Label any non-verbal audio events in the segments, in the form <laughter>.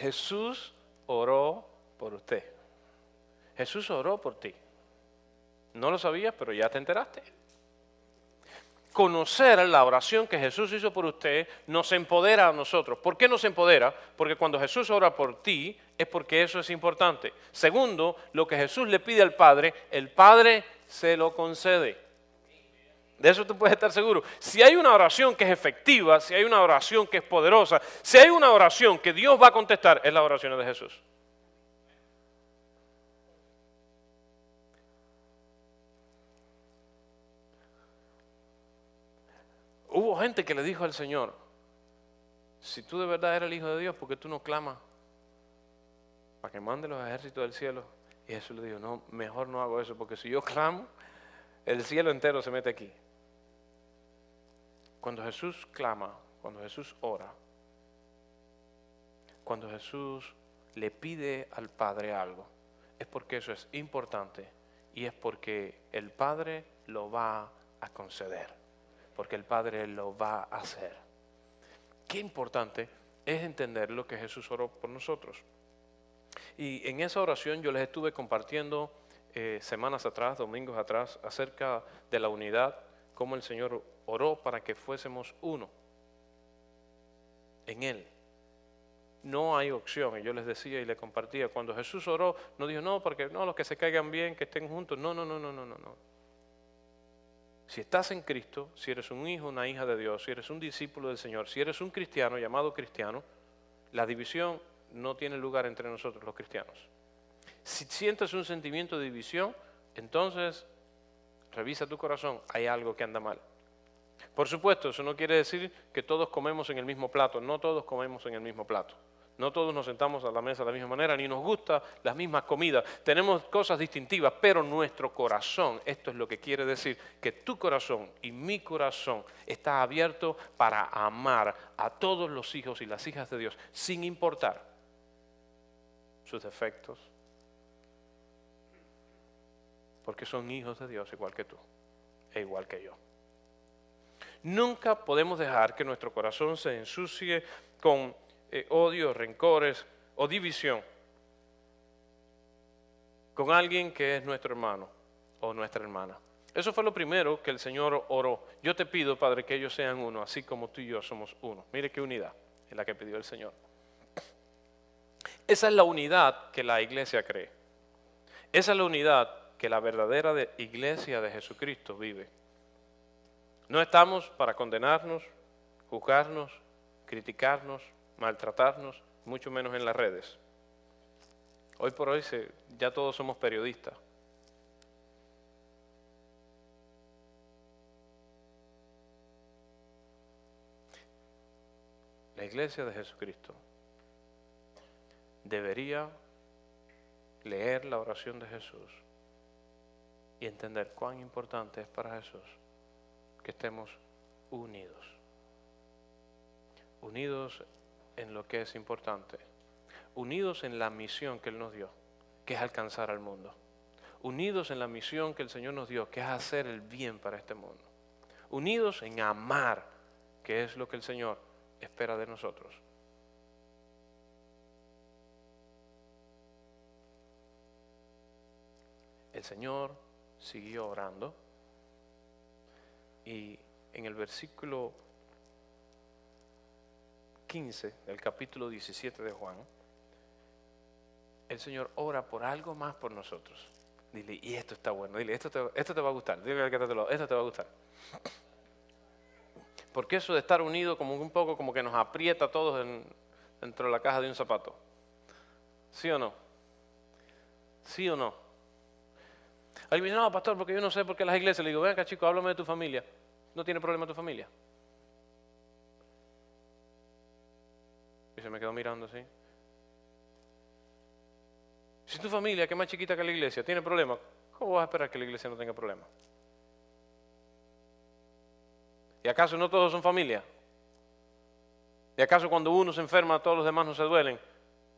Jesús oró por usted. Jesús oró por ti. No lo sabías, pero ya te enteraste. Conocer la oración que Jesús hizo por usted nos empodera a nosotros. ¿Por qué nos empodera? Porque cuando Jesús ora por ti es porque eso es importante. Segundo, lo que Jesús le pide al Padre, el Padre se lo concede. De eso tú puedes estar seguro. Si hay una oración que es efectiva, si hay una oración que es poderosa, si hay una oración que Dios va a contestar, es la oración de Jesús. Hubo gente que le dijo al Señor, si tú de verdad eres el Hijo de Dios, ¿por qué tú no clamas para que mande los ejércitos del cielo? Y Jesús le dijo, no, mejor no hago eso, porque si yo clamo, el cielo entero se mete aquí. Cuando Jesús clama, cuando Jesús ora, cuando Jesús le pide al Padre algo, es porque eso es importante y es porque el Padre lo va a conceder porque el Padre lo va a hacer. Qué importante es entender lo que Jesús oró por nosotros. Y en esa oración yo les estuve compartiendo eh, semanas atrás, domingos atrás, acerca de la unidad, cómo el Señor oró para que fuésemos uno en Él. No hay opción, y yo les decía y les compartía, cuando Jesús oró, no dijo, no, porque no, los que se caigan bien, que estén juntos, no, no, no, no, no, no, no. Si estás en Cristo, si eres un hijo, una hija de Dios, si eres un discípulo del Señor, si eres un cristiano llamado cristiano, la división no tiene lugar entre nosotros los cristianos. Si sientes un sentimiento de división, entonces revisa tu corazón, hay algo que anda mal. Por supuesto, eso no quiere decir que todos comemos en el mismo plato, no todos comemos en el mismo plato. No todos nos sentamos a la mesa de la misma manera, ni nos gusta las mismas comidas. Tenemos cosas distintivas, pero nuestro corazón, esto es lo que quiere decir, que tu corazón y mi corazón está abierto para amar a todos los hijos y las hijas de Dios, sin importar sus defectos, porque son hijos de Dios igual que tú e igual que yo. Nunca podemos dejar que nuestro corazón se ensucie con eh, odio, rencores o división con alguien que es nuestro hermano o nuestra hermana. Eso fue lo primero que el Señor oró. Yo te pido, Padre, que ellos sean uno, así como tú y yo somos uno. Mire qué unidad es la que pidió el Señor. Esa es la unidad que la iglesia cree. Esa es la unidad que la verdadera iglesia de Jesucristo vive. No estamos para condenarnos, juzgarnos, criticarnos, maltratarnos, mucho menos en las redes. Hoy por hoy ya todos somos periodistas. La iglesia de Jesucristo debería leer la oración de Jesús y entender cuán importante es para Jesús que estemos unidos. Unidos en lo que es importante, unidos en la misión que Él nos dio, que es alcanzar al mundo, unidos en la misión que el Señor nos dio, que es hacer el bien para este mundo, unidos en amar, que es lo que el Señor espera de nosotros. El Señor siguió orando y en el versículo 15 del capítulo 17 de Juan, el Señor ora por algo más por nosotros. Dile, y esto está bueno, dile, esto te, esto te va a gustar, dile que esto te va a gustar. Porque eso de estar unido como un poco como que nos aprieta a todos dentro de la caja de un zapato. ¿Sí o no? ¿Sí o no? Alguien dice, no, pastor, porque yo no sé por qué las iglesias. Le digo, ven acá, chico, háblame de tu familia. ¿No tiene problema tu familia? Y se me quedó mirando así. Si tu familia, que es más chiquita que la iglesia, tiene problemas, ¿cómo vas a esperar que la iglesia no tenga problemas? ¿Y acaso no todos son familia? ¿Y acaso cuando uno se enferma todos los demás no se duelen?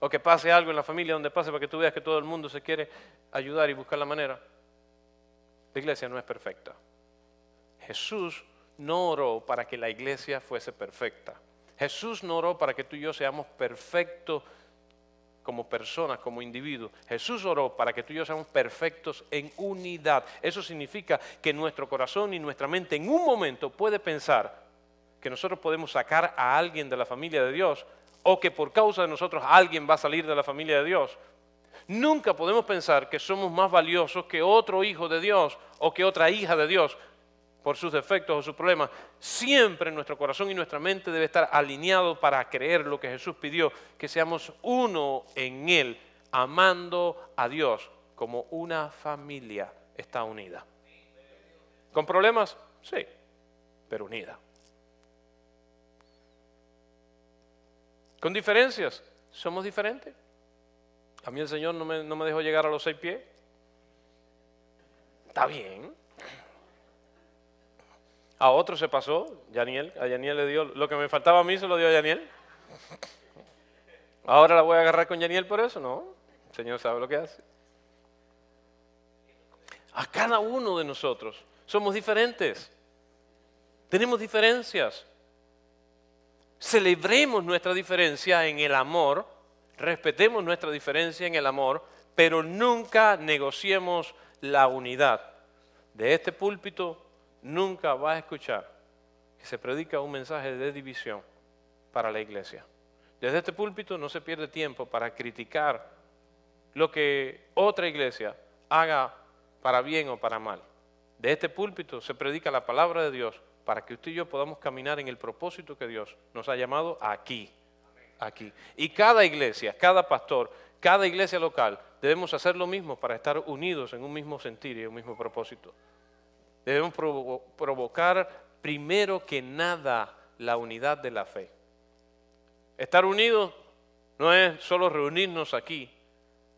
¿O que pase algo en la familia donde pase para que tú veas que todo el mundo se quiere ayudar y buscar la manera? La iglesia no es perfecta. Jesús no oró para que la iglesia fuese perfecta. Jesús no oró para que tú y yo seamos perfectos como personas, como individuos. Jesús oró para que tú y yo seamos perfectos en unidad. Eso significa que nuestro corazón y nuestra mente en un momento puede pensar que nosotros podemos sacar a alguien de la familia de Dios o que por causa de nosotros alguien va a salir de la familia de Dios. Nunca podemos pensar que somos más valiosos que otro hijo de Dios o que otra hija de Dios por sus defectos o sus problemas. Siempre nuestro corazón y nuestra mente debe estar alineado para creer lo que Jesús pidió, que seamos uno en Él, amando a Dios como una familia está unida. ¿Con problemas? Sí, pero unida. ¿Con diferencias? ¿Somos diferentes? A mí el Señor no me, no me dejó llegar a los seis pies. Está bien. A otro se pasó, a Yaniel le dio, lo que me faltaba a mí se lo dio a Yaniel. Ahora la voy a agarrar con Yaniel por eso, no. El Señor sabe lo que hace. A cada uno de nosotros somos diferentes. Tenemos diferencias. Celebremos nuestra diferencia en el amor, respetemos nuestra diferencia en el amor, pero nunca negociemos la unidad. De este púlpito nunca va a escuchar que se predica un mensaje de división para la iglesia. Desde este púlpito no se pierde tiempo para criticar lo que otra iglesia haga para bien o para mal. De este púlpito se predica la palabra de Dios para que usted y yo podamos caminar en el propósito que Dios nos ha llamado aquí. Aquí. Y cada iglesia, cada pastor, cada iglesia local, debemos hacer lo mismo para estar unidos en un mismo sentir y un mismo propósito. Debemos provocar primero que nada la unidad de la fe. Estar unidos no es solo reunirnos aquí,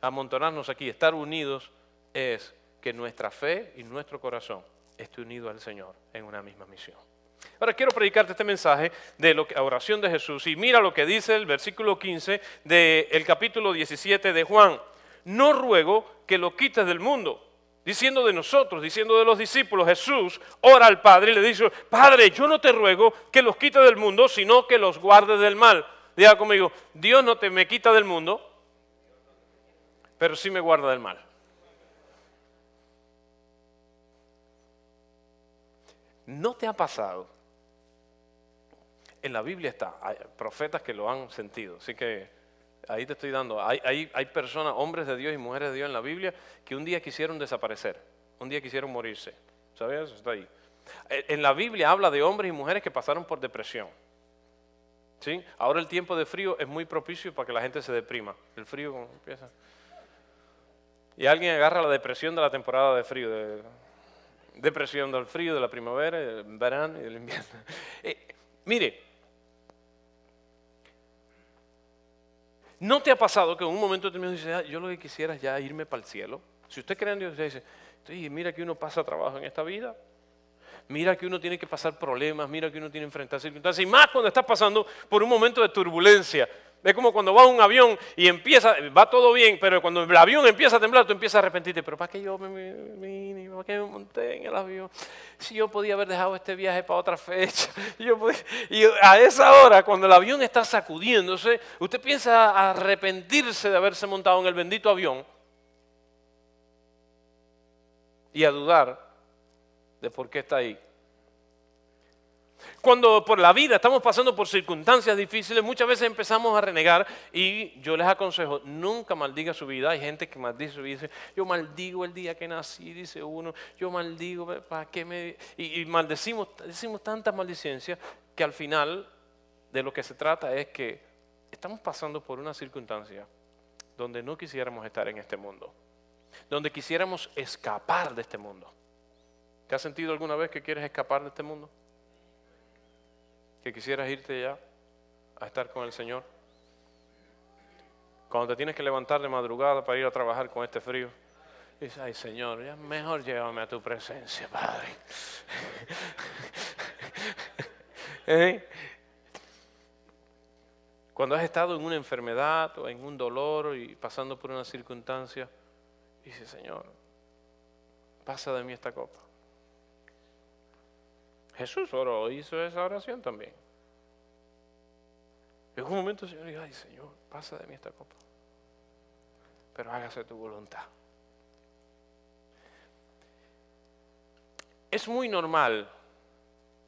amontonarnos aquí. Estar unidos es que nuestra fe y nuestro corazón esté unido al Señor en una misma misión. Ahora quiero predicarte este mensaje de la oración de Jesús y mira lo que dice el versículo 15 del capítulo 17 de Juan. No ruego que lo quites del mundo, diciendo de nosotros, diciendo de los discípulos, Jesús ora al Padre y le dice, Padre, yo no te ruego que los quites del mundo, sino que los guardes del mal. Diga conmigo, Dios no te me quita del mundo, pero sí me guarda del mal. ¿No te ha pasado? En la Biblia está, hay profetas que lo han sentido, así que ahí te estoy dando, hay, hay, personas, hombres de Dios y mujeres de Dios en la Biblia que un día quisieron desaparecer, un día quisieron morirse, ¿sabes? Está ahí. Eh, en la Biblia habla de hombres y mujeres que pasaron por depresión. ¿Sí? Ahora el tiempo de frío es muy propicio para que la gente se deprima. El frío empieza. Y alguien agarra la depresión de la temporada de frío, de, depresión del frío, de la primavera, del verano y del invierno. <laughs> Eh, mire, ¿no te ha pasado que en un momento determinado dices, ah, yo lo que quisiera es ya irme para el cielo? Si usted cree en Dios, usted dice, mira que uno pasa trabajo en esta vida, mira que uno tiene que pasar problemas, mira que uno tiene que enfrentar circunstancias, y más cuando estás pasando por un momento de turbulencia, es como cuando va un avión y empieza, va todo bien, pero cuando el avión empieza a temblar, tú empiezas a arrepentirte. Pero ¿para qué yo me, ¿para qué me monté en el avión? Si yo podía haber dejado este viaje para otra fecha. <laughs> y a esa hora, cuando el avión está sacudiéndose, usted piensa arrepentirse de haberse montado en el bendito avión y a dudar de por qué está ahí. Cuando por la vida estamos pasando por circunstancias difíciles, muchas veces empezamos a renegar y yo les aconsejo, nunca maldiga su vida. Hay gente que maldice su vida dice, yo maldigo el día que nací, dice uno, yo maldigo, ¿para qué me...? Y, maldecimos, decimos tantas maldicencias que al final de lo que se trata es que estamos pasando por una circunstancia donde no quisiéramos estar en este mundo, donde quisiéramos escapar de este mundo. ¿Te has sentido alguna vez que quieres escapar de este mundo? Que quisieras irte ya a estar con el Señor? Cuando te tienes que levantar de madrugada para ir a trabajar con este frío, dices, ay Señor, ya mejor llévame a tu presencia, Padre. <laughs> ¿Eh? Cuando has estado en una enfermedad o en un dolor y pasando por una circunstancia, dices, Señor, pasa de mí esta copa. Jesús oró, hizo esa oración también. En un momento el Señor dijo, ay Señor, pasa de mí esta copa. pero hágase tu voluntad. Es muy normal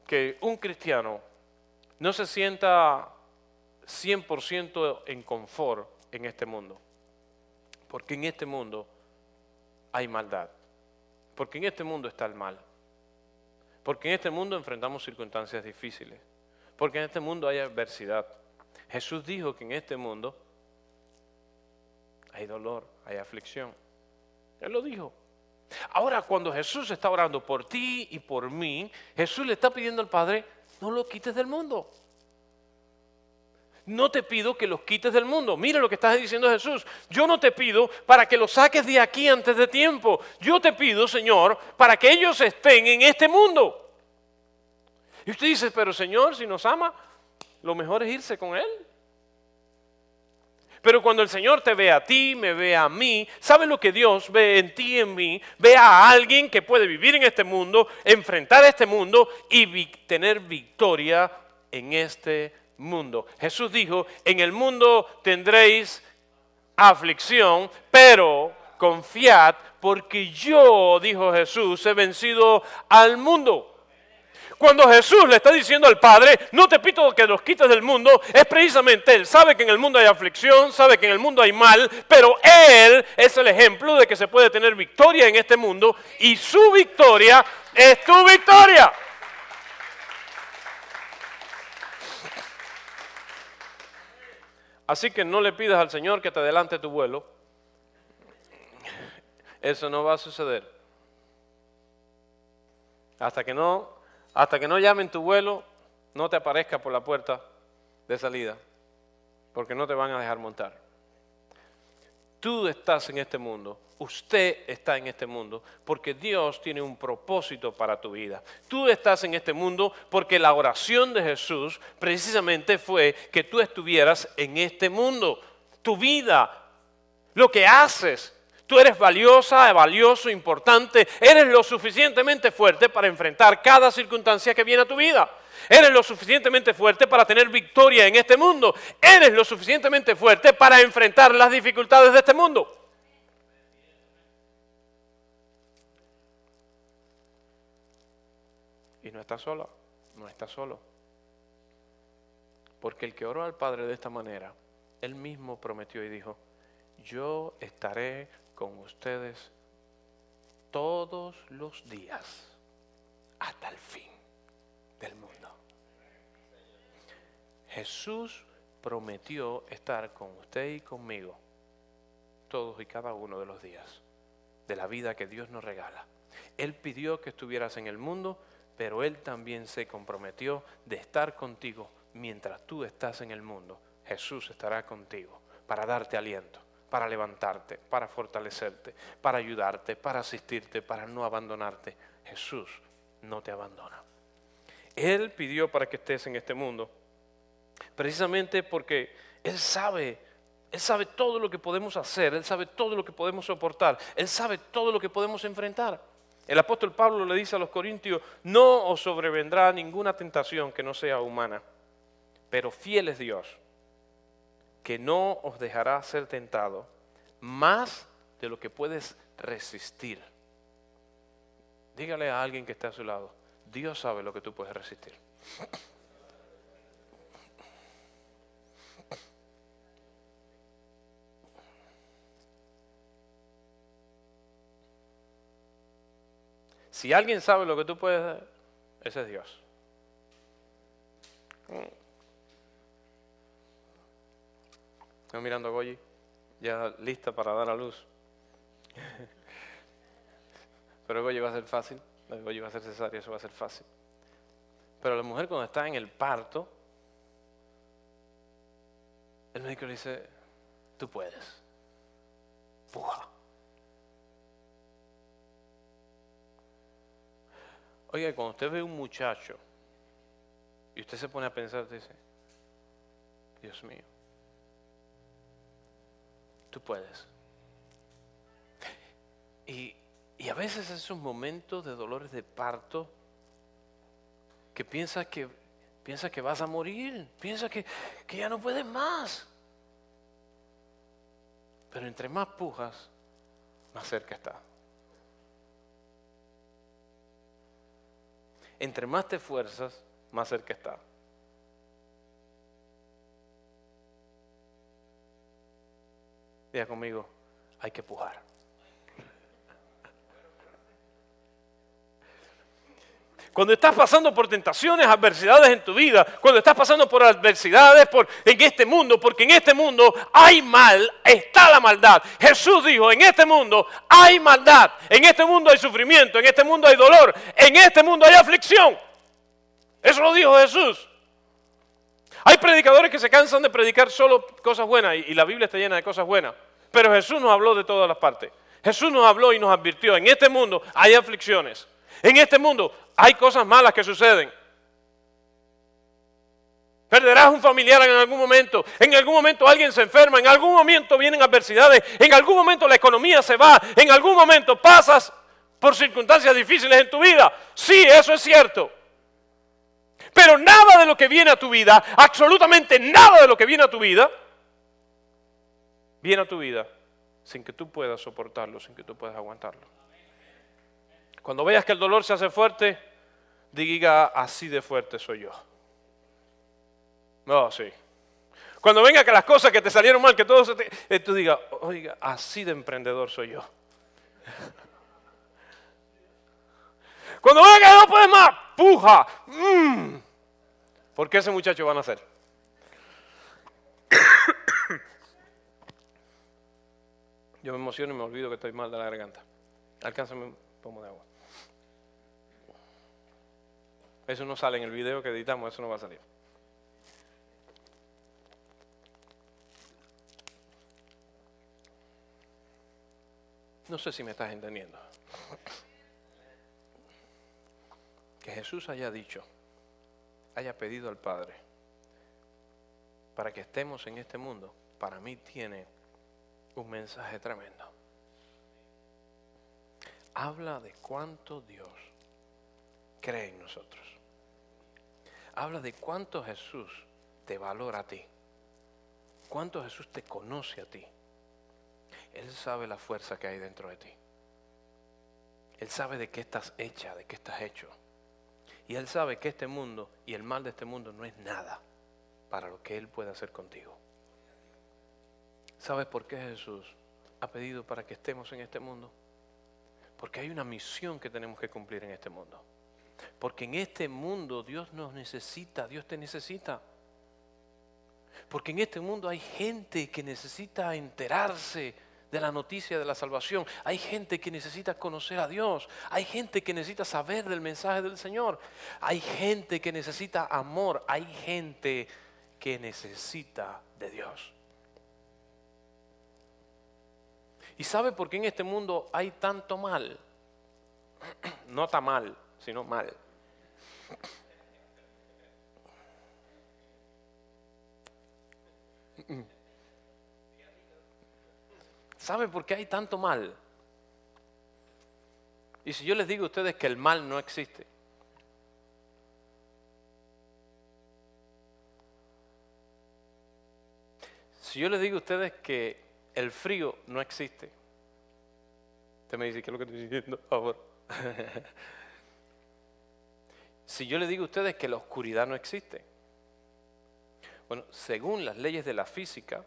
que un cristiano no se sienta 100% en confort en este mundo. Porque en este mundo hay maldad. Porque en este mundo está el mal. Porque en este mundo enfrentamos circunstancias difíciles. Porque en este mundo hay adversidad. Jesús dijo que en este mundo hay dolor, hay aflicción. Él lo dijo. Ahora, cuando Jesús está orando por ti y por mí, Jesús le está pidiendo al Padre, no lo quites del mundo. No te pido que los quites del mundo. Mira lo que está diciendo Jesús. Yo no te pido para que los saques de aquí antes de tiempo. Yo te pido, Señor, para que ellos estén en este mundo. Y usted dice, pero Señor, si nos ama, lo mejor es irse con Él. Pero cuando el Señor te ve a ti, me ve a mí, ¿sabe lo que Dios ve en ti y en mí? Ve a alguien que puede vivir en este mundo, enfrentar este mundo y tener victoria en este mundo. Jesús dijo, en el mundo tendréis aflicción, pero confiad porque yo, dijo Jesús, he vencido al mundo. Cuando Jesús le está diciendo al Padre, no te pido que los quites del mundo, es precisamente Él. Sabe que en el mundo hay aflicción, sabe que en el mundo hay mal, pero Él es el ejemplo de que se puede tener victoria en este mundo y su victoria es tu victoria. Así que no le pidas al Señor que te adelante tu vuelo. Eso no va a suceder. Hasta que no hasta que no llamen tu vuelo, no te aparezca por la puerta de salida, porque no te van a dejar montar. Tú estás en este mundo, usted está en este mundo, porque Dios tiene un propósito para tu vida. Tú estás en este mundo porque la oración de Jesús precisamente fue que tú estuvieras en este mundo. Tu vida, lo que haces, Tú eres valiosa, valioso, importante. Eres lo suficientemente fuerte para enfrentar cada circunstancia que viene a tu vida. Eres lo suficientemente fuerte para tener victoria en este mundo. Eres lo suficientemente fuerte para enfrentar las dificultades de este mundo. Y no estás sola, no estás solo. Porque el que oró al Padre de esta manera, él mismo prometió y dijo, yo estaré con ustedes todos los días hasta el fin del mundo. Jesús prometió estar con usted y conmigo todos y cada uno de los días de la vida que Dios nos regala. Él pidió que estuvieras en el mundo, pero Él también se comprometió de estar contigo mientras tú estás en el mundo. Jesús estará contigo para darte aliento para levantarte, para fortalecerte, para ayudarte, para asistirte, para no abandonarte. Jesús no te abandona. Él pidió para que estés en este mundo, precisamente porque Él sabe, Él sabe todo lo que podemos hacer, Él sabe todo lo que podemos soportar, Él sabe todo lo que podemos enfrentar. El apóstol Pablo le dice a los corintios, no os sobrevendrá ninguna tentación que no sea humana, pero fiel es Dios que no os dejará ser tentado más de lo que puedes resistir. Dígale a alguien que está a su lado, Dios sabe lo que tú puedes resistir. Si alguien sabe lo que tú puedes, ese es Dios. Estoy mirando a Goyi, ya lista para dar a luz. Pero Goyi va a ser fácil, Goyi va a ser cesárea, eso va a ser fácil. Pero la mujer cuando está en el parto, el médico le dice, tú puedes, puja. Oiga, cuando usted ve un muchacho y usted se pone a pensar, dice, Dios mío, tú puedes. Y, a veces esos momentos de dolores de parto que piensas que, que vas a morir, piensa que, que ya no puedes más. Pero entre más pujas, más cerca está. Entre más te esfuerzas, más cerca está. Conmigo, hay que pujar. Cuando estás pasando por tentaciones, adversidades en tu vida, cuando estás pasando por adversidades por, en este mundo, porque en este mundo hay mal, está la maldad. Jesús dijo, en este mundo hay maldad, en este mundo hay sufrimiento, en este mundo hay dolor, en este mundo hay aflicción. Eso lo dijo Jesús. Hay predicadores que se cansan de predicar solo cosas buenas y la Biblia está llena de cosas buenas. Pero Jesús nos habló de todas las partes. Jesús nos habló y nos advirtió, en este mundo hay aflicciones. En este mundo hay cosas malas que suceden. Perderás un familiar en algún momento, en algún momento alguien se enferma, en algún momento vienen adversidades, en algún momento la economía se va, en algún momento pasas por circunstancias difíciles en tu vida. Sí, eso es cierto. Pero nada de lo que viene a tu vida, absolutamente nada de lo que viene a tu vida, viene a tu vida sin que tú puedas soportarlo, sin que tú puedas aguantarlo. Cuando veas que el dolor se hace fuerte, diga, así de fuerte soy yo. No, sí. Cuando venga que las cosas que te salieron mal, que todo se te... Eh, tú digas, oiga, así de emprendedor soy yo. Cuando venga que no puedes más, puja. Mm. ¿Por qué ese muchacho va a nacer? Yo me emociono y me olvido que estoy mal de la garganta. Alcánzame un pomo de agua. Eso no sale en el video que editamos, eso no va a salir. No sé si me estás entendiendo. Que Jesús haya dicho, haya pedido al Padre, para que estemos en este mundo, para mí tiene un mensaje tremendo. Habla de cuánto Dios cree en nosotros habla de cuánto Jesús te valora a ti, cuánto Jesús te conoce a ti. Él sabe la fuerza que hay dentro de ti. Él sabe de qué estás hecha, de qué estás hecho. Y Él sabe que este mundo y el mal de este mundo no es nada para lo que Él puede hacer contigo. ¿Sabes por qué Jesús ha pedido para que estemos en este mundo? Porque hay una misión que tenemos que cumplir en este mundo. Porque en este mundo Dios nos necesita, Dios te necesita. Porque en este mundo hay gente que necesita enterarse de la noticia de la salvación. Hay gente que necesita conocer a Dios. Hay gente que necesita saber del mensaje del Señor. Hay gente que necesita amor. Hay gente que necesita de Dios. ¿Y sabe por qué en este mundo hay tanto mal? <clears throat> No está mal, sino mal. <clears throat> ¿Sabe por qué hay tanto mal? Y si yo les digo a ustedes que el mal no existe, si yo les digo a ustedes que el frío no existe, usted me dice, ¿qué es lo que estoy diciendo? Favor. <laughs> Si yo le digo a ustedes que la oscuridad no existe, bueno, según las leyes de la física,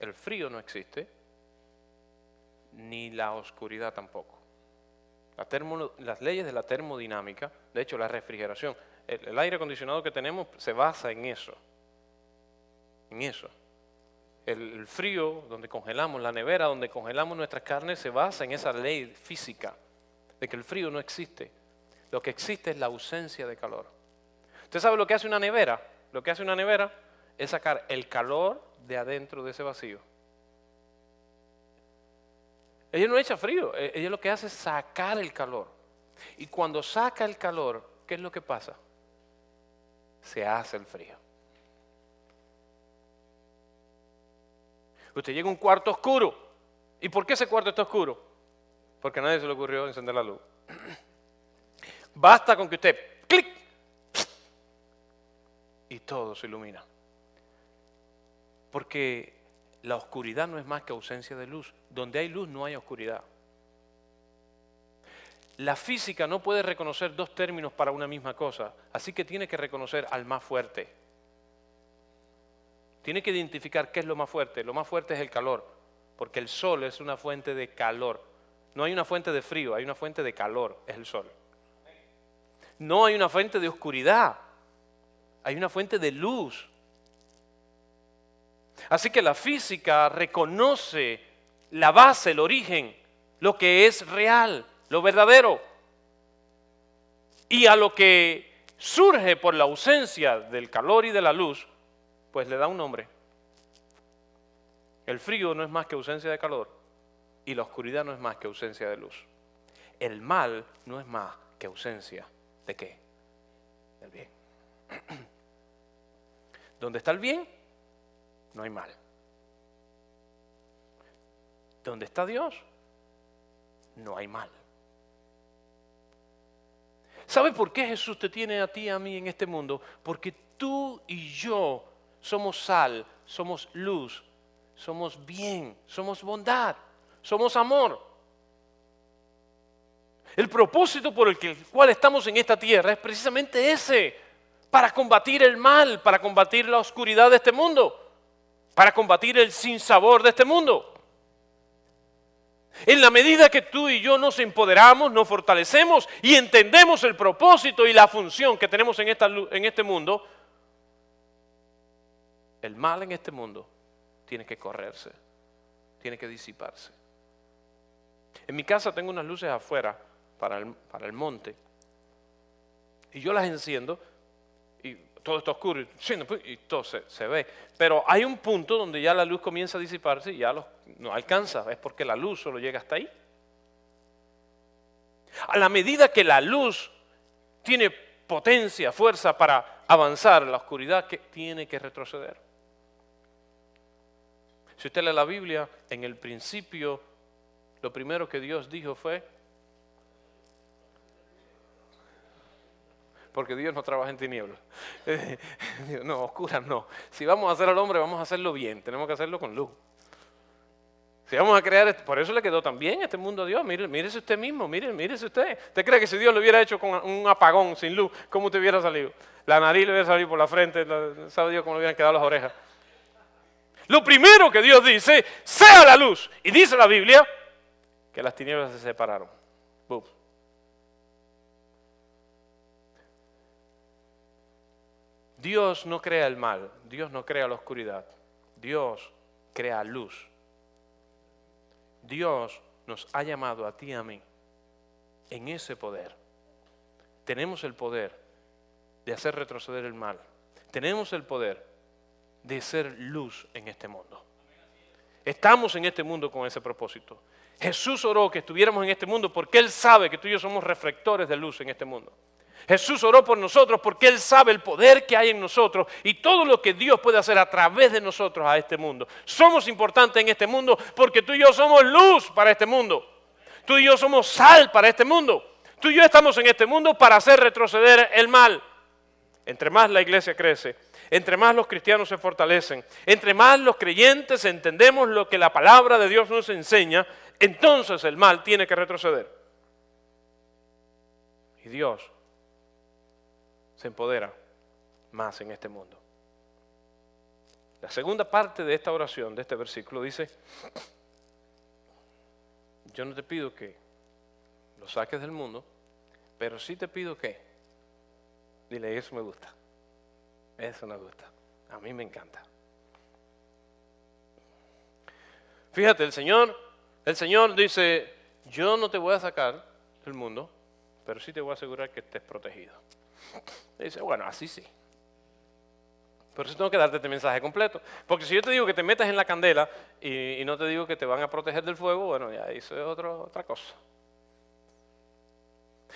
el frío no existe, ni la oscuridad tampoco. las leyes de la termodinámica, de hecho la refrigeración, el, aire acondicionado que tenemos se basa en eso, en eso. El frío, donde congelamos, la nevera donde congelamos nuestras carnes, se basa en esa ley física, de que el frío no existe. Lo que existe es la ausencia de calor. ¿Usted sabe lo que hace una nevera? Lo que hace una nevera es sacar el calor de adentro de ese vacío. Ella no echa frío, e-, ella lo que hace es sacar el calor. Y cuando saca el calor, ¿qué es lo que pasa? Se hace el frío. Usted llega a un cuarto oscuro. ¿Y por qué ese cuarto está oscuro? Porque a nadie se le ocurrió encender la luz. Basta con que usted, clic, y todo se ilumina. Porque la oscuridad no es más que ausencia de luz. Donde hay luz no hay oscuridad. La física no puede reconocer dos términos para una misma cosa, así que tiene que reconocer al más fuerte. Tiene que identificar qué es lo más fuerte. Lo más fuerte es el calor, porque el sol es una fuente de calor. No hay una fuente de frío, hay una fuente de calor, es el sol. No hay una fuente de oscuridad, hay una fuente de luz. Así que la física reconoce la base, el origen, lo que es real, lo verdadero. Y a lo que surge por la ausencia del calor y de la luz, pues le da un nombre. El frío no es más que ausencia de calor y la oscuridad no es más que ausencia de luz. El mal no es más que ausencia de qué? Del bien. <clears throat> ¿Dónde está el bien? No hay mal. ¿Dónde está Dios? No hay mal. ¿Sabe por qué Jesús te tiene a ti y a mí en este mundo? Porque tú y yo somos sal, somos luz, somos bien, somos bondad, somos amor. El propósito por el cual estamos en esta tierra es precisamente ese, para combatir el mal, para combatir la oscuridad de este mundo, para combatir el sinsabor de este mundo. En la medida que tú y yo nos empoderamos, nos fortalecemos y entendemos el propósito y la función que tenemos en, esta, en este mundo, el mal en este mundo tiene que correrse, tiene que disiparse. En mi casa tengo unas luces afuera para el, para el monte y yo las enciendo y todo está oscuro pues, y todo se, ve. Pero hay un punto donde ya la luz comienza a disiparse y ya no alcanza, es porque la luz solo llega hasta ahí. A la medida que la luz tiene potencia, fuerza para avanzar, la oscuridad tiene que retroceder. Si usted lee la Biblia, en el principio, lo primero que Dios dijo fue, porque Dios no trabaja en tinieblas. <laughs> no, oscuras no. Si vamos a hacer al hombre, vamos a hacerlo bien, tenemos que hacerlo con luz. Si vamos a crear, por eso le quedó tan bien este mundo a Dios. Mire, mírese usted mismo, mire, mírese usted. ¿Usted cree que si Dios lo hubiera hecho con un apagón sin luz, cómo te hubiera salido? La nariz le hubiera salido por la frente, sabe Dios cómo le hubieran quedado las orejas. Lo primero que Dios dice, sea la luz. Y dice la Biblia que las tinieblas se separaron. Dios no crea el mal, Dios no crea la oscuridad, Dios crea luz. Dios nos ha llamado a ti y a mí en ese poder. Tenemos el poder de hacer retroceder el mal. Tenemos el poder de ser luz en este mundo. Estamos en este mundo con ese propósito. Jesús oró que estuviéramos en este mundo porque Él sabe que tú y yo somos reflectores de luz en este mundo. Jesús oró por nosotros porque Él sabe el poder que hay en nosotros y todo lo que Dios puede hacer a través de nosotros a este mundo. Somos importantes en este mundo porque tú y yo somos luz para este mundo. Tú y yo somos sal para este mundo. Tú y yo estamos en este mundo para hacer retroceder el mal. Entre más la iglesia crece, entre más los cristianos se fortalecen, entre más los creyentes entendemos lo que la palabra de Dios nos enseña, entonces el mal tiene que retroceder. Y Dios se empodera más en este mundo. La segunda parte de esta oración, de este versículo, dice, yo no te pido que lo saques del mundo, pero sí te pido que, dile, eso me gusta. Eso nos gusta. A mí me encanta. Fíjate, el Señor, el Señor dice, yo no te voy a sacar del mundo, pero sí te voy a asegurar que estés protegido. dice, bueno, así sí. Pero eso tengo que darte este mensaje completo. Porque si yo te digo que te metas en la candela y, no te digo que te van a proteger del fuego, bueno, ya eso es otra cosa.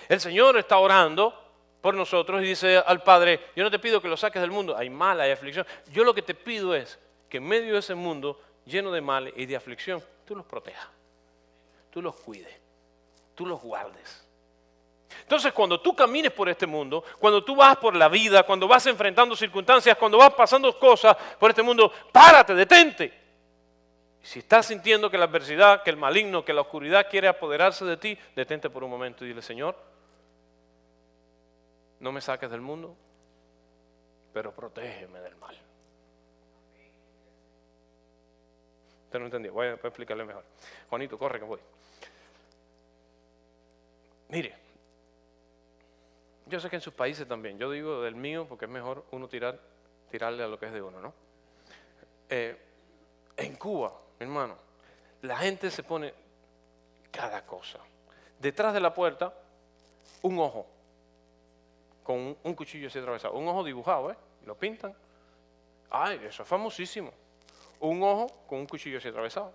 El Señor está orando por nosotros y dice al Padre, yo no te pido que lo saques del mundo, hay mal, hay aflicción. Yo lo que te pido es que en medio de ese mundo lleno de mal y de aflicción, tú los protejas, tú los cuides, tú los guardes. Entonces, cuando tú camines por este mundo, cuando tú vas por la vida, cuando vas enfrentando circunstancias, cuando vas pasando cosas por este mundo, párate, detente. Si estás sintiendo que la adversidad, que el maligno, que la oscuridad quiere apoderarse de ti, detente por un momento y dile, Señor, no me saques del mundo, pero protégeme del mal. Usted no entendió, voy a explicarle mejor. Juanito, corre que voy. Mire, yo sé que en sus países también, yo digo del mío porque es mejor uno tirar, tirarle a lo que es de uno, ¿no? Eh, en Cuba, mi hermano, la gente se pone cada cosa. Detrás de la puerta, un ojo, con un, cuchillo así atravesado. Un ojo dibujado, ¿eh? Lo pintan. Ay, eso es famosísimo. Un ojo con un cuchillo así atravesado.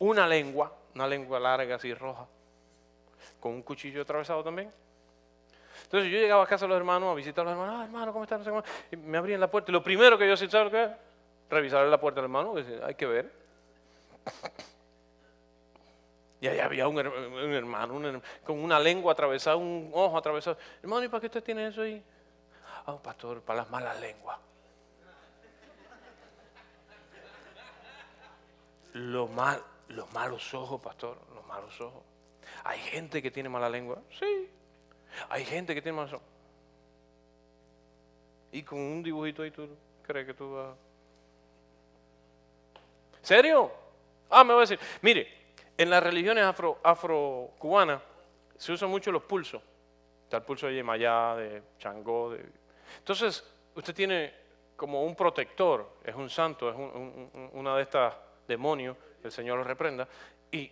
Una lengua, una lengua larga así roja, con un cuchillo atravesado también. Entonces yo llegaba a casa de los hermanos a visitar a los hermanos, ah, hermano, ¿cómo están? Y me abrían la puerta. Y lo primero que yo hacía, ¿sabes lo? Revisar la puerta del hermano, hay que ver. Y ahí había un, hermano con una lengua atravesada, un ojo atravesado. Hermano, ¿y para qué usted tiene eso ahí? Ah, pastor, para las malas lenguas. Los malos ojos, pastor, los malos ojos. Hay gente que tiene mala lengua, sí. Hay gente que tiene malos ojos. Y con un dibujito ahí tú crees que tú vas. ¿Serio? Ah, me voy a decir, mire, en las religiones afro, afro-cubanas se usan mucho los pulsos. Está el pulso de Yemayá, de Changó. De... Entonces, usted tiene como un protector, es un santo, es una de estas demonios, que el Señor los reprenda, y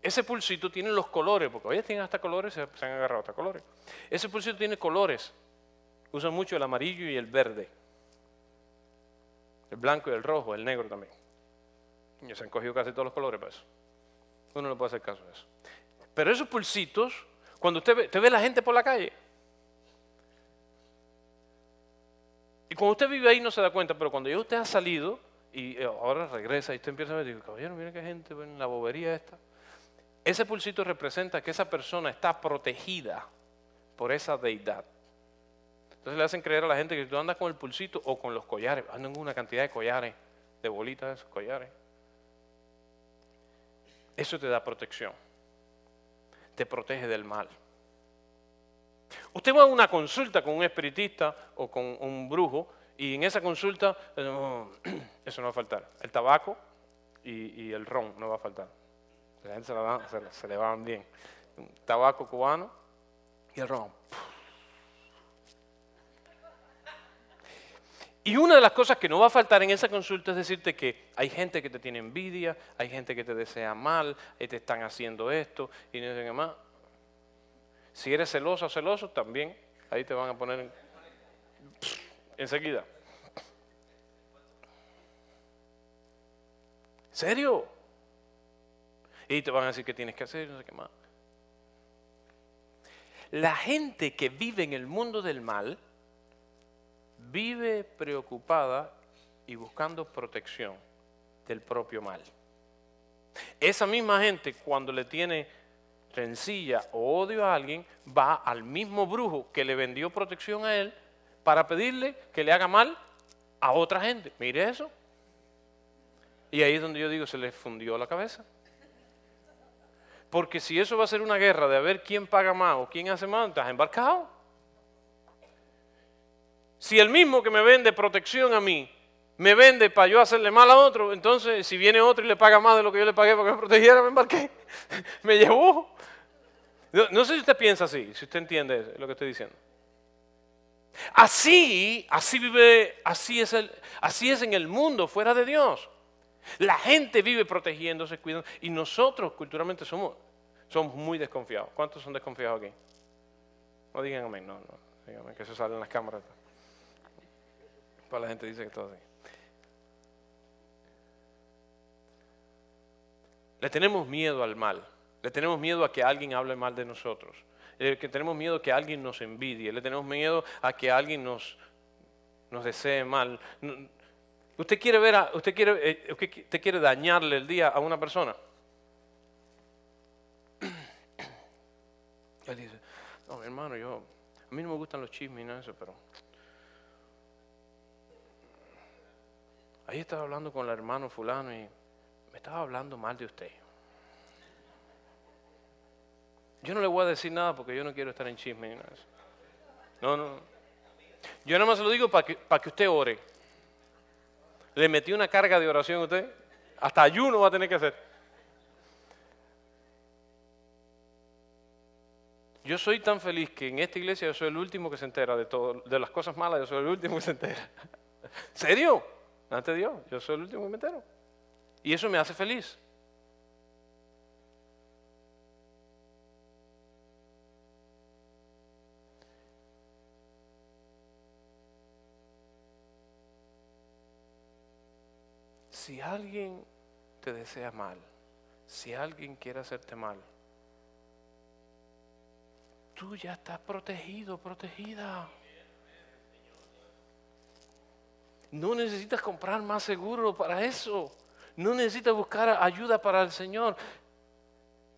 ese pulsito tiene los colores, porque hoy tienen hasta colores, se, se han agarrado hasta colores. Ese pulsito tiene colores, usan mucho el amarillo y el verde, el blanco y el rojo, el negro también. Y se han cogido casi todos los colores para eso. Uno no puede hacer caso de eso. Pero esos pulsitos, cuando usted ve, usted ve la gente por la calle, y cuando usted vive ahí no se da cuenta, pero cuando ya usted ha salido y eh, ahora regresa y usted empieza a ver, digo, caballero, mira qué gente en la bobería esta. Ese pulsito representa que esa persona está protegida por esa deidad. Entonces le hacen creer a la gente que tú andas con el pulsito o con los collares, andan con una cantidad de collares, de bolitas collares. Eso te da protección. Te protege del mal. Usted va a una consulta con un espiritista o con un brujo y en esa consulta eh, <clears throat> eso no va a faltar. El tabaco y, el ron no va a faltar. La gente se, se le van bien. tabaco cubano y el ron. Y una de las cosas que no va a faltar en esa consulta es decirte que hay gente que te tiene envidia, hay gente que te desea mal, y te están haciendo esto y no sé qué más. Si eres celoso o celoso, también ahí te van a poner enseguida. ¿Serio? Y te van a decir que tienes que hacer, no sé qué más. La gente que vive en el mundo del mal, vive preocupada y buscando protección del propio mal. Esa misma gente cuando le tiene rencilla o odio a alguien, va al mismo brujo que le vendió protección a él para pedirle que le haga mal a otra gente. Mire eso. Y ahí es donde yo digo, se le fundió la cabeza. Porque si eso va a ser una guerra de a ver quién paga más o quién hace más, estás embarcado. Si el mismo que me vende protección a mí, me vende para yo hacerle mal a otro, entonces si viene otro y le paga más de lo que yo le pagué para que me protegiera, me embarqué. <laughs> me llevó. No, sé si usted piensa así, si usted entiende lo que estoy diciendo. Así, así vive, así es, el, así es en el mundo fuera de Dios. La gente vive protegiéndose, cuidando, y nosotros culturalmente somos, somos muy desconfiados. ¿Cuántos son desconfiados aquí? No digan amén, no, no, díganme que eso sale en las cámaras. La gente dice que todo así. Le tenemos miedo al mal. Le tenemos miedo a que alguien hable mal de nosotros. Le tenemos miedo a que alguien nos envidie. Le tenemos miedo a que alguien nos, desee mal. ¿Usted quiere ver a, usted quiere, eh, usted quiere dañarle el día a una persona? <clears throat> Él dice, no, hermano, yo, a mí no me gustan los chismes y nada eso, pero ahí estaba hablando con el hermano fulano y me estaba hablando mal de usted. Yo no le voy a decir nada porque yo no quiero estar en chisme ni nada de eso. No, no. Yo nada más se lo digo para que, para que usted ore. Le metí una carga de oración a usted. Hasta ayuno va a tener que hacer. Yo soy tan feliz que en esta iglesia yo soy el último que se entera de todo, de las cosas malas, yo soy el último que se entera. <laughs> ¿Serio? Ante Dios, yo soy el último que me entero. Y eso me hace feliz. Si alguien te desea mal, si alguien quiere hacerte mal, tú ya estás protegido, protegida. No necesitas comprar más seguro para eso. No necesitas buscar ayuda para el Señor.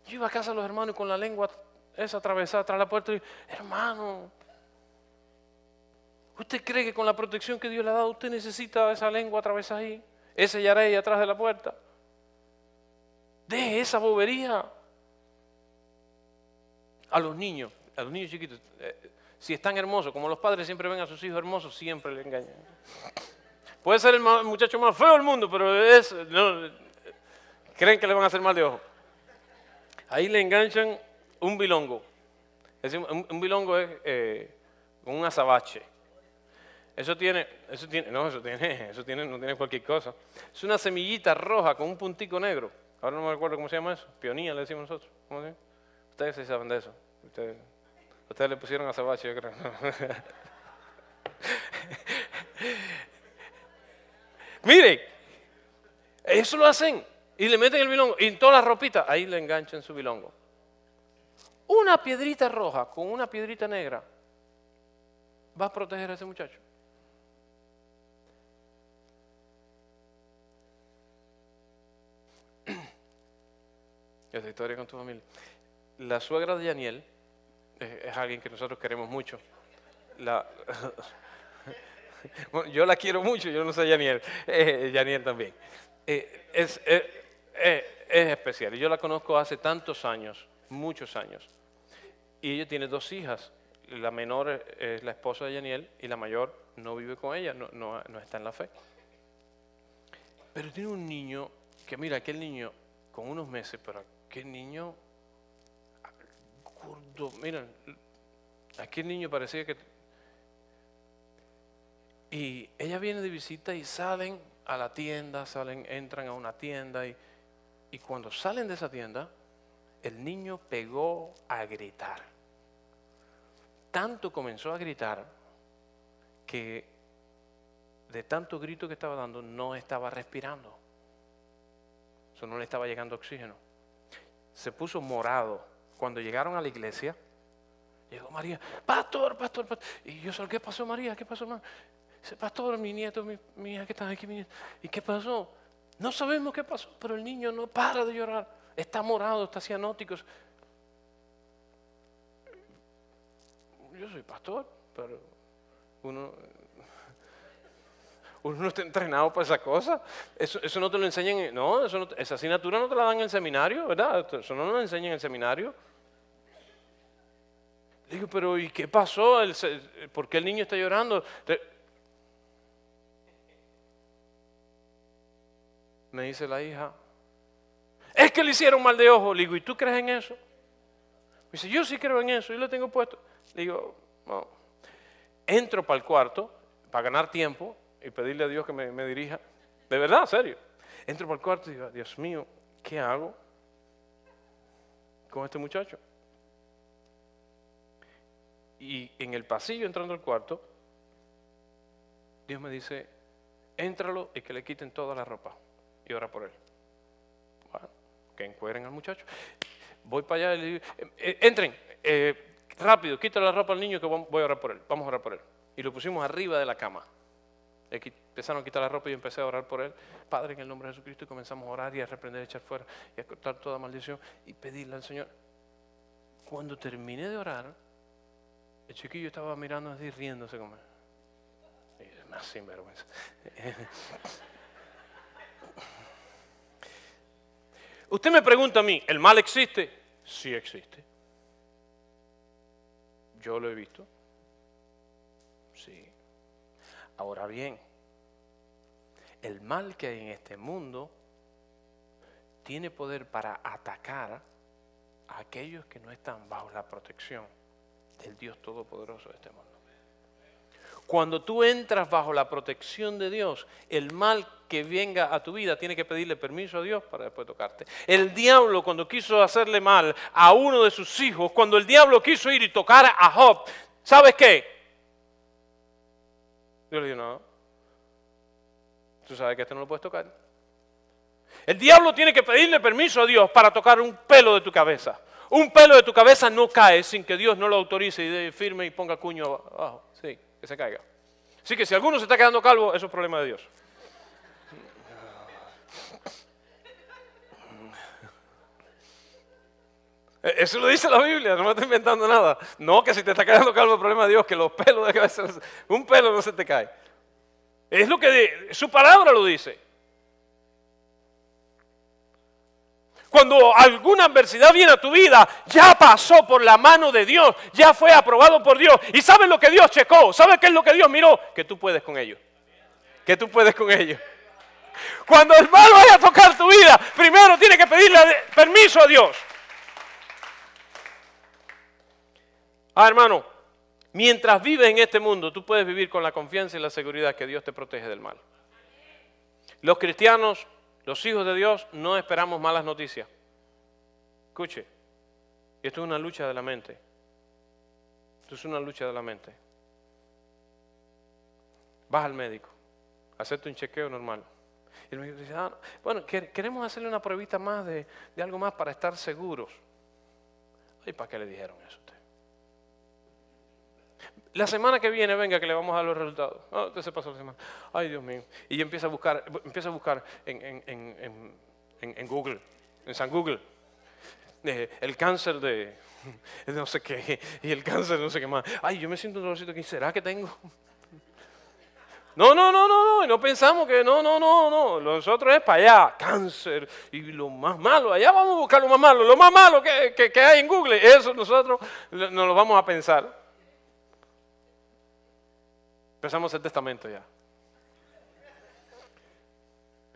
Yo iba a casa de los hermanos con la lengua esa atravesada tras la puerta y hermano, ¿usted cree que con la protección que Dios le ha dado usted necesita esa lengua atravesada ahí? Ese yarey atrás de la puerta. Deje esa bobería. A los niños, a los niños chiquitos, eh, si están hermosos, como los padres siempre ven a sus hijos hermosos, siempre le engañan. Puede ser el muchacho más feo del mundo, pero es, creen que le van a hacer mal de ojo. Ahí le enganchan un bilongo. un, bilongo es eh, un azabache. Eso tiene, eso tiene, no, eso tiene, <laughs> eso tiene, no tiene cualquier cosa. Es una semillita roja con un puntico negro. Ahora no me acuerdo cómo se llama eso. Pionía le decimos nosotros. ¿Cómo se? Ustedes sí saben de eso. Ustedes, le pusieron a Sabache, yo creo. <laughs> Mire, eso lo hacen y le meten el bilongo y en todas las ropitas, ahí le enganchan su bilongo. Una piedrita roja con una piedrita negra va a proteger a ese muchacho. <clears throat> esa historia con tu familia. La suegra de Yaniel es, alguien que nosotros queremos mucho. La, <laughs> <laughs> yo la quiero mucho, yo no sé Yaniel, <laughs> eh, también. Eh, es, eh, es especial. Yo la conozco hace tantos años, muchos años. Y ella tiene dos hijas. La menor es la esposa de Yaniel y la mayor no vive con ella, no, no, no está en la fe. Pero tiene un niño que, mira, aquel niño con unos meses, pero aquel niño gordo, miren, aquel niño parecía que... Y ella viene de visita y salen a la tienda, salen, entran a una tienda y, y cuando salen de esa tienda, el niño pegó a gritar. Tanto comenzó a gritar que de tanto grito que estaba dando no estaba respirando. Eso no le estaba llegando oxígeno se puso morado. Cuando llegaron a la iglesia, llegó María, pastor, pastor, pastor. Y yo ¿qué pasó María? ¿Qué pasó, hermano? Dice, pastor, mi nieto, mi, hija que están aquí, mi. ¿Y qué pasó? No sabemos qué pasó, pero el niño no para de llorar. Está morado, está cianótico. Yo soy pastor, pero uno <laughs> uno no está entrenado para esa cosa. Eso, eso no te lo enseñan, no, eso esa asignatura no te la dan en el seminario, ¿verdad? Eso no lo enseñan en el seminario. Digo, pero ¿y qué pasó? ¿Por qué el niño está llorando? Me dice la hija, es que le hicieron mal de ojo. Le digo, ¿y tú crees en eso? Me dice, yo sí creo en eso, yo lo tengo puesto. Le digo, no. Entro para el cuarto para ganar tiempo y pedirle a Dios que me, dirija. De verdad, serio. Entro por el cuarto y digo, Dios mío, ¿qué hago con este muchacho? Y en el pasillo entrando al cuarto, Dios me dice, éntralo y que le quiten toda la ropa y ora por él. Bueno, que encueren al muchacho. Voy para allá y le digo, eh, eh, entren, eh, rápido, quítale la ropa al niño que voy a orar por él. Vamos a orar por él. Y lo pusimos arriba de la cama empezaron a quitar la ropa y empecé a orar por él. Padre, en el nombre de Jesucristo, y comenzamos a orar y a reprender, a echar fuera y a cortar toda maldición y pedirle al Señor. Cuando terminé de orar, el chiquillo estaba mirando así, riéndose como. Más sinvergüenza. <laughs> Usted me pregunta a mí, ¿el mal existe? Sí existe. Yo lo he visto. Sí. Ahora bien, el mal que hay en este mundo tiene poder para atacar a aquellos que no están bajo la protección del Dios Todopoderoso de este mundo. Cuando tú entras bajo la protección de Dios, el mal que venga a tu vida tiene que pedirle permiso a Dios para después tocarte. El diablo cuando quiso hacerle mal a uno de sus hijos, cuando el diablo quiso ir y tocar a Job, ¿sabes qué? Yo le digo, no, tú sabes que este no lo puedes tocar. El diablo tiene que pedirle permiso a Dios para tocar un pelo de tu cabeza. Un pelo de tu cabeza no cae sin que Dios no lo autorice y firme y ponga cuño abajo. Que se caiga. Así que si alguno se está quedando calvo, eso es problema de Dios. <laughs> Eso lo dice la Biblia, no me estoy inventando nada. No que si te está quedando calvo, es problema de Dios, que los pelos de <laughs> cabeza, un pelo no se te cae. Es lo que su palabra lo dice. Cuando alguna adversidad viene a tu vida, ya pasó por la mano de Dios, ya fue aprobado por Dios. ¿Y sabes lo que Dios checó? ¿Sabes qué es lo que Dios miró? Que tú puedes con ellos. Que tú puedes con ellos. Cuando el mal vaya a tocar tu vida, primero tiene que pedirle permiso a Dios. Ah, hermano, mientras vives en este mundo, tú puedes vivir con la confianza y la seguridad que Dios te protege del mal. Los cristianos los hijos de Dios no esperamos malas noticias. Escuche, esto es una lucha de la mente. Esto es una lucha de la mente. Vas al médico, acepta un chequeo normal. Y el médico dice, ah, bueno, queremos hacerle una pruebita más de, de algo más para estar seguros. ¿Y para qué le dijeron eso? La semana que viene, venga, que le vamos a dar los resultados. Ah, se pasó la semana. Ay, Dios mío. Y empieza a buscar, empieza a buscar en, Google, en San Google, eh, el cáncer de <laughs> no sé qué, y el cáncer de no sé qué más. Ay, yo me siento un dolorcito aquí, ¿será que tengo? No, no, no, no, no, y no pensamos que no, no, no, no, nosotros es para allá, cáncer y lo más malo, allá vamos a buscar lo más malo, lo más malo que, que hay en Google, eso nosotros nos lo vamos a pensar. Empezamos el testamento ya.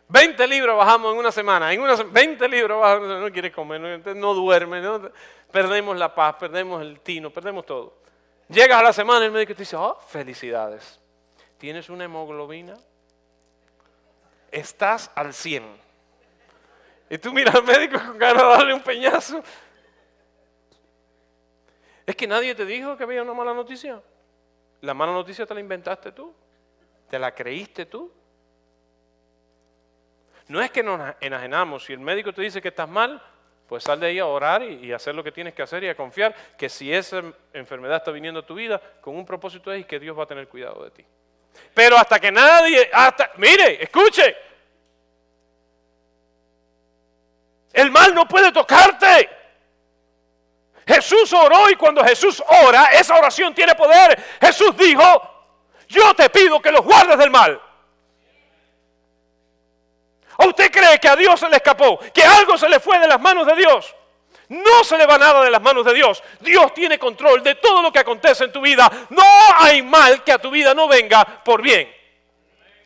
20 libros bajamos en una semana. En una, 20 libros bajamos, no quiere comer, no, duerme, perdemos la paz, perdemos el tino, perdemos todo. Llegas a la semana y el médico te dice, oh, felicidades. Tienes una hemoglobina, estás al 100. Y tú miras al médico con ganas de darle un peñazo. Es que nadie te dijo que había una mala noticia. La mala noticia te la inventaste tú. ¿Te la creíste tú? No es que nos enajenamos. Si el médico te dice que estás mal, pues sal de ahí a orar y, hacer lo que tienes que hacer y a confiar que si esa enfermedad está viniendo a tu vida, con un propósito es que Dios va a tener cuidado de ti. Pero hasta que nadie, hasta, mire, escuche, el mal no puede tocarte. Jesús oró y cuando Jesús ora, esa oración tiene poder. Jesús dijo, yo te pido que los guardes del mal. ¿O usted cree que a Dios se le escapó? ¿Que algo se le fue de las manos de Dios? No se le va nada de las manos de Dios. Dios tiene control de todo lo que acontece en tu vida. No hay mal que a tu vida no venga por bien.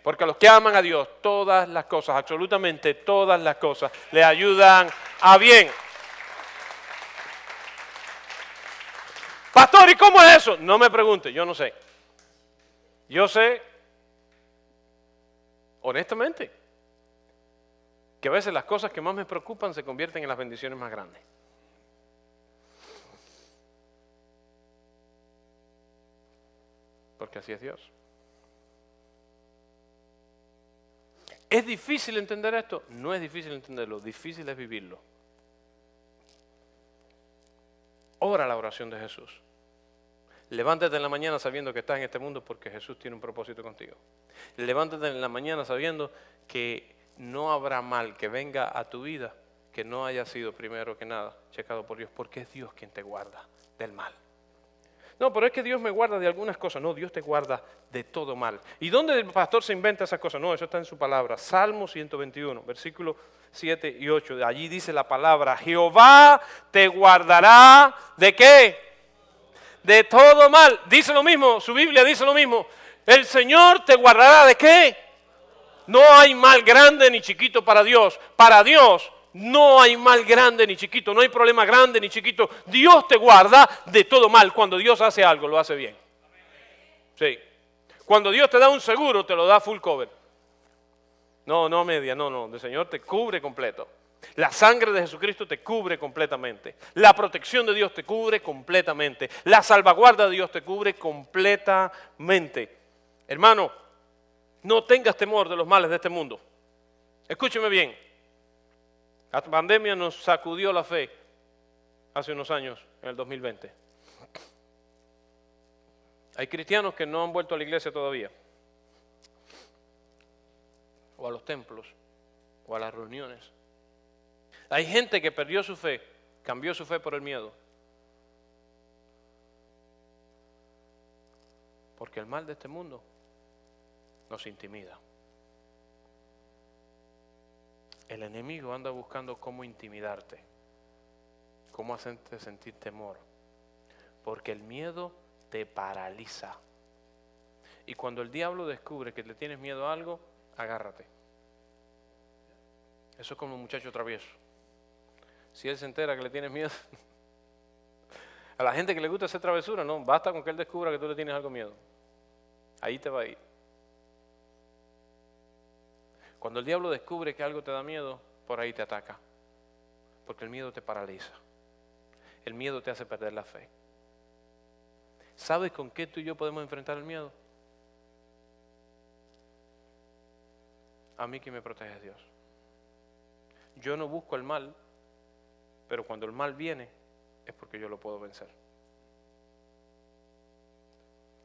Porque a los que aman a Dios, todas las cosas, absolutamente todas las cosas, le ayudan a bien. Pastor, ¿y cómo es eso? No me pregunte, yo no sé. Yo sé, honestamente, que a veces las cosas que más me preocupan se convierten en las bendiciones más grandes. Porque así es Dios. ¿Es difícil entender esto? No es difícil entenderlo, difícil es vivirlo. La oración de Jesús. Levántate en la mañana sabiendo que estás en este mundo porque Jesús tiene un propósito contigo. Levántate en la mañana sabiendo que no habrá mal que venga a tu vida que no haya sido primero que nada checado por Dios, porque es Dios quien te guarda del mal. No, pero es que Dios me guarda de algunas cosas. No, Dios te guarda de todo mal. ¿Y dónde el pastor se inventa esas cosas? No, eso está en su palabra. Salmo 121, versículo 7 y 8. Allí dice la palabra, Jehová te guardará de qué? De todo mal. Dice lo mismo, su Biblia dice lo mismo. El Señor te guardará de qué? No hay mal grande ni chiquito para Dios. Para Dios no hay mal grande ni chiquito, no hay problema grande ni chiquito. Dios te guarda de todo mal. Cuando Dios hace algo, lo hace bien. Sí. Cuando Dios te da un seguro, te lo da full cover. No, no media, no, no. El Señor te cubre completo. La sangre de Jesucristo te cubre completamente. La protección de Dios te cubre completamente. La salvaguarda de Dios te cubre completamente. Hermano, no tengas temor de los males de este mundo. Escúcheme bien. La pandemia nos sacudió la fe hace unos años, en el 2020. Hay cristianos que no han vuelto a la iglesia todavía, o a los templos, o a las reuniones. Hay gente que perdió su fe, cambió su fe por el miedo. Porque el mal de este mundo nos intimida. El enemigo anda buscando cómo intimidarte, cómo hacerte sentir temor, porque el miedo te paraliza. Y cuando el diablo descubre que le tienes miedo a algo, agárrate. Eso es como un muchacho travieso. Si él se entera que le tienes miedo, <laughs> a la gente que le gusta hacer travesura, no, basta con que él descubra que tú le tienes algo miedo. Ahí te va a ir. Cuando el diablo descubre que algo te da miedo, por ahí te ataca. Porque el miedo te paraliza. El miedo te hace perder la fe. ¿Sabes con qué tú y yo podemos enfrentar el miedo? A mí que me protege Dios. Yo no busco el mal, pero cuando el mal viene es porque yo lo puedo vencer.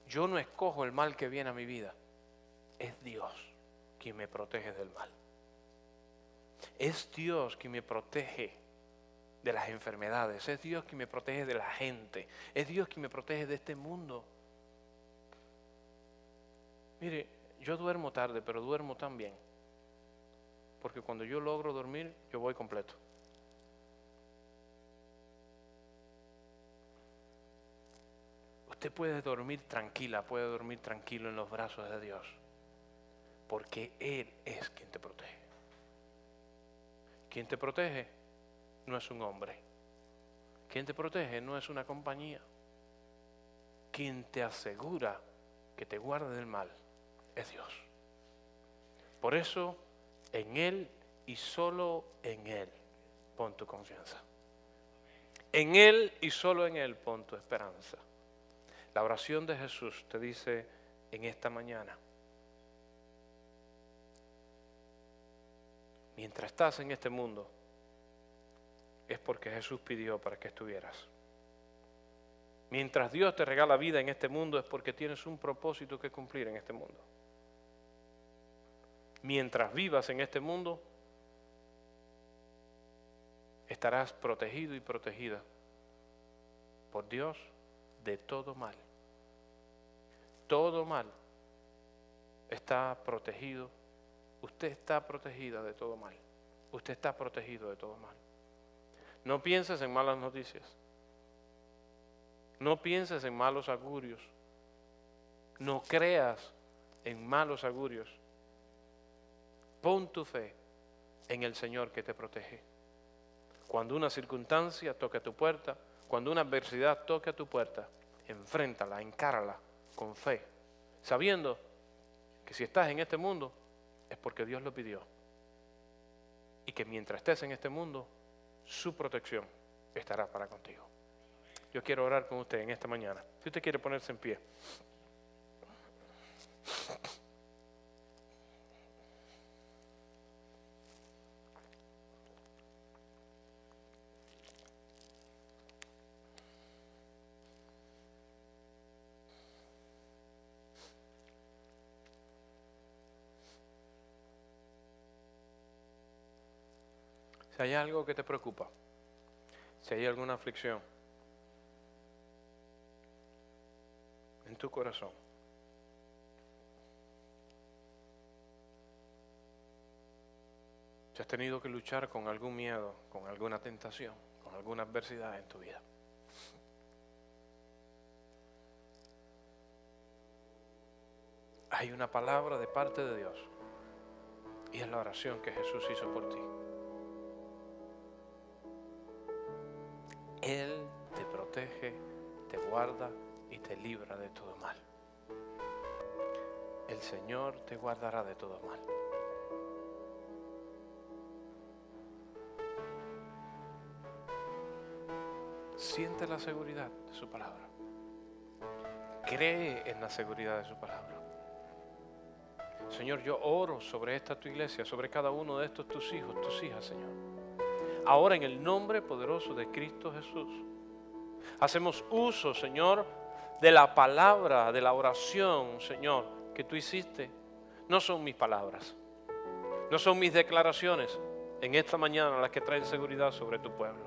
Yo no escojo el mal que viene a mi vida, es Dios quien me protege del mal. Es Dios quien me protege de las enfermedades. Es Dios quien me protege de la gente. Es Dios quien me protege de este mundo. Mire, yo duermo tarde, pero duermo tan bien. Porque cuando yo logro dormir, yo voy completo. Usted puede dormir tranquila, puede dormir tranquilo en los brazos de Dios porque Él es quien te protege. Quien te protege no es un hombre. Quien te protege no es una compañía. Quien te asegura que te guarde del mal es Dios. Por eso, en Él y solo en Él pon tu confianza. En Él y solo en Él pon tu esperanza. La oración de Jesús te dice en esta mañana, mientras estás en este mundo, es porque Jesús pidió para que estuvieras. Mientras Dios te regala vida en este mundo es porque tienes un propósito que cumplir en este mundo. Mientras vivas en este mundo, estarás protegido y protegida por Dios de todo mal. Todo mal está protegido Usted está protegida de todo mal. Usted está protegido de todo mal. No pienses en malas noticias. No pienses en malos augurios. No creas en malos augurios. Pon tu fe en el Señor que te protege. Cuando una circunstancia toque a tu puerta, cuando una adversidad toque a tu puerta, enfréntala, encárala con fe, sabiendo que si estás en este mundo, es porque Dios lo pidió. Y que mientras estés en este mundo, su protección estará para contigo. Yo quiero orar con usted en esta mañana. Si usted quiere ponerse en pie. Si hay algo que te preocupa, si hay alguna aflicción, en tu corazón. Si has tenido que luchar con algún miedo, con alguna tentación, con alguna adversidad en tu vida. Hay una palabra de parte de Dios y es la oración que Jesús hizo por ti. Él te protege, te guarda y te libra de todo mal. El Señor te guardará de todo mal. Siente la seguridad de su palabra. Cree en la seguridad de su palabra. Señor, yo oro sobre esta tu iglesia, sobre cada uno de estos tus hijos, tus hijas, Señor. Ahora en el nombre poderoso de Cristo Jesús. Hacemos uso, Señor, de la palabra, de la oración, Señor, que tú hiciste. No son mis palabras, no son mis declaraciones en esta mañana las que traen seguridad sobre tu pueblo.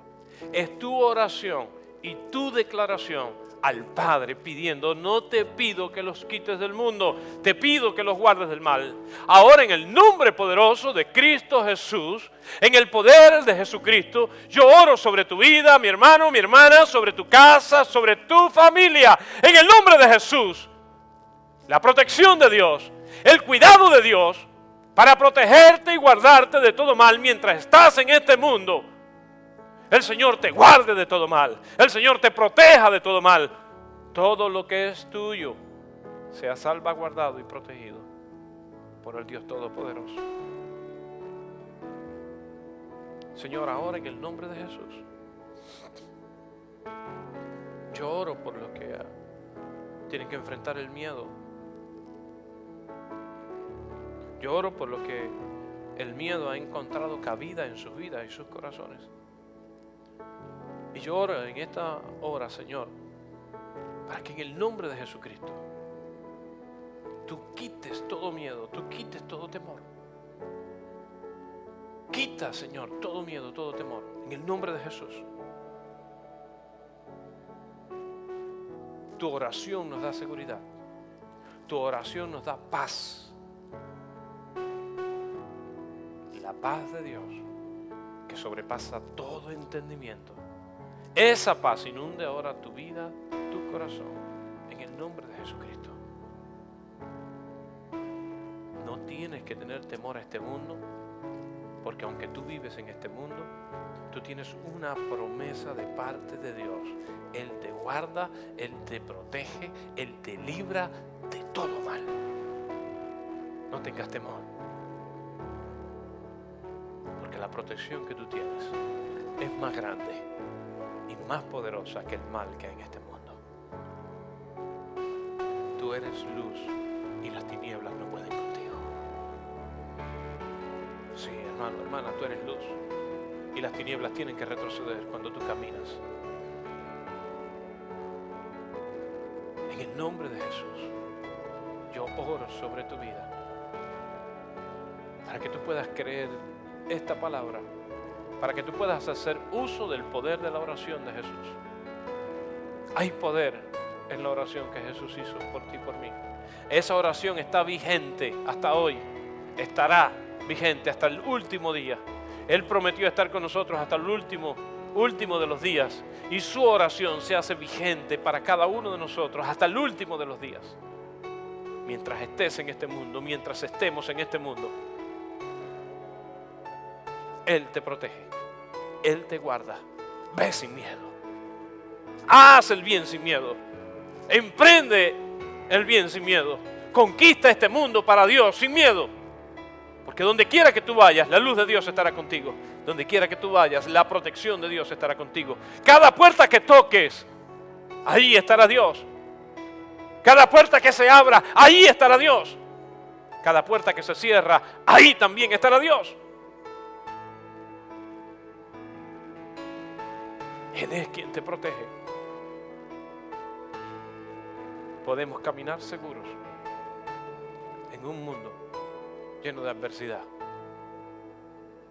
Es tu oración y tu declaración al Padre pidiendo, no te pido que los quites del mundo, te pido que los guardes del mal. Ahora en el nombre poderoso de Cristo Jesús, en el poder de Jesucristo, yo oro sobre tu vida, mi hermano, mi hermana, sobre tu casa, sobre tu familia, en el nombre de Jesús. La protección de Dios, el cuidado de Dios para protegerte y guardarte de todo mal mientras estás en este mundo el Señor te guarde de todo mal. El Señor te proteja de todo mal. Todo lo que es tuyo sea salvaguardado y protegido por el Dios Todopoderoso. Señor, ahora en el nombre de Jesús, yo oro por los que tienen que enfrentar el miedo. Yo oro por los que el miedo ha encontrado cabida en sus vidas y sus corazones. Y yo oro en esta hora, Señor, para que en el nombre de Jesucristo tú quites todo miedo, tú quites todo temor. Quita, Señor, todo miedo, todo temor, en el nombre de Jesús. Tu oración nos da seguridad. Tu oración nos da paz. La paz de Dios, que sobrepasa todo entendimiento, esa paz inunde ahora tu vida, tu corazón, en el nombre de Jesucristo. No tienes que tener temor a este mundo, porque aunque tú vives en este mundo, tú tienes una promesa de parte de Dios. Él te guarda, Él te protege, Él te libra de todo mal. No tengas temor, porque la protección que tú tienes es más grande más poderosa que el mal que hay en este mundo. Tú eres luz y las tinieblas no pueden contigo. Sí, hermano, hermana, tú eres luz y las tinieblas tienen que retroceder cuando tú caminas. En el nombre de Jesús, yo oro sobre tu vida para que tú puedas creer esta palabra para que tú puedas hacer uso del poder de la oración de Jesús. Hay poder en la oración que Jesús hizo por ti y por mí. Esa oración está vigente hasta hoy, estará vigente hasta el último día. Él prometió estar con nosotros hasta el último, último de los días y su oración se hace vigente para cada uno de nosotros hasta el último de los días. Mientras estés en este mundo, mientras estemos en este mundo, Él te protege. Él te guarda. Ve sin miedo. Haz el bien sin miedo. Emprende el bien sin miedo. Conquista este mundo para Dios sin miedo. Porque donde quiera que tú vayas, la luz de Dios estará contigo. Donde quiera que tú vayas, la protección de Dios estará contigo. Cada puerta que toques, ahí estará Dios. Cada puerta que se abra, ahí estará Dios. Cada puerta que se cierra, ahí también estará Dios. Él es quien te protege. Podemos caminar seguros en un mundo lleno de adversidad.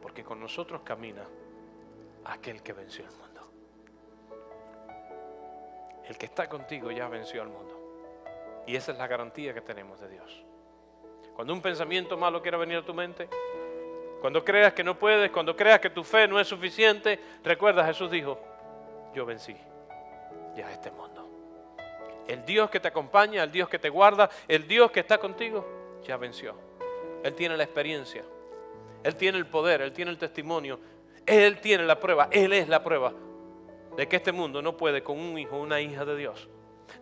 Porque con nosotros camina aquel que venció el mundo. El que está contigo ya venció al mundo. Y esa es la garantía que tenemos de Dios. Cuando un pensamiento malo quiera venir a tu mente, cuando creas que no puedes, cuando creas que tu fe no es suficiente, recuerda, Jesús dijo, yo vencí ya este mundo. El Dios que te acompaña, el Dios que te guarda, el Dios que está contigo, ya venció. Él tiene la experiencia, Él tiene el poder, Él tiene el testimonio, Él tiene la prueba, Él es la prueba de que este mundo no puede con un hijo o una hija de Dios.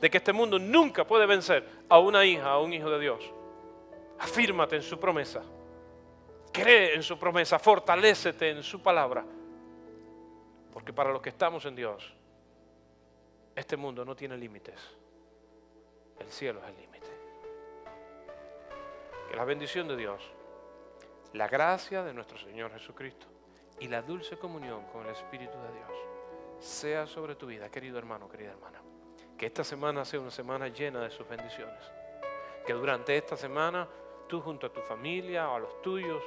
De que este mundo nunca puede vencer a una hija o un hijo de Dios. Afírmate en su promesa. Cree en su promesa. Fortalécete en su palabra. Porque para los que estamos en Dios, este mundo no tiene límites. El cielo es el límite. Que la bendición de Dios, la gracia de nuestro Señor Jesucristo y la dulce comunión con el Espíritu de Dios sea sobre tu vida, querido hermano, querida hermana. Que esta semana sea una semana llena de sus bendiciones. Que durante esta semana tú junto a tu familia o a los tuyos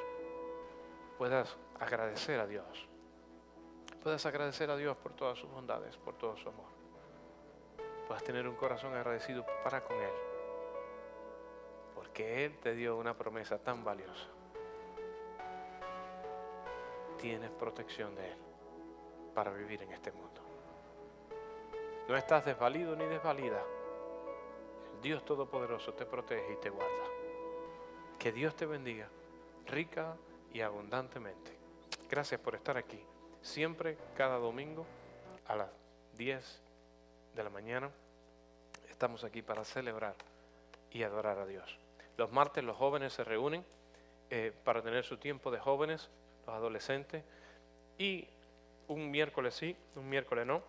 puedas agradecer a Dios. Puedas agradecer a Dios por todas sus bondades, por todo su amor. Puedas tener un corazón agradecido para con Él. Porque Él te dio una promesa tan valiosa. Tienes protección de Él para vivir en este mundo. No estás desvalido ni desvalida. El Dios Todopoderoso te protege y te guarda. Que Dios te bendiga rica y abundantemente. Gracias por estar aquí. Siempre, cada domingo, a las 10 de la mañana, estamos aquí para celebrar y adorar a Dios. Los martes los jóvenes se reúnen eh, para tener su tiempo de jóvenes, los adolescentes, y un miércoles sí, un miércoles no.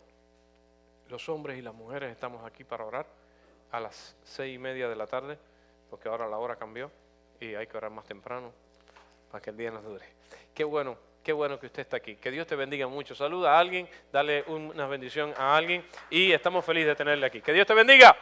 Los hombres y las mujeres estamos aquí para orar a las seis y media de la tarde, porque ahora la hora cambió y hay que orar más temprano para que el día nos dure. Qué bueno, qué bueno que usted está aquí. Que Dios te bendiga mucho. Saluda a alguien, dale una bendición a alguien y estamos felices de tenerle aquí. Que Dios te bendiga.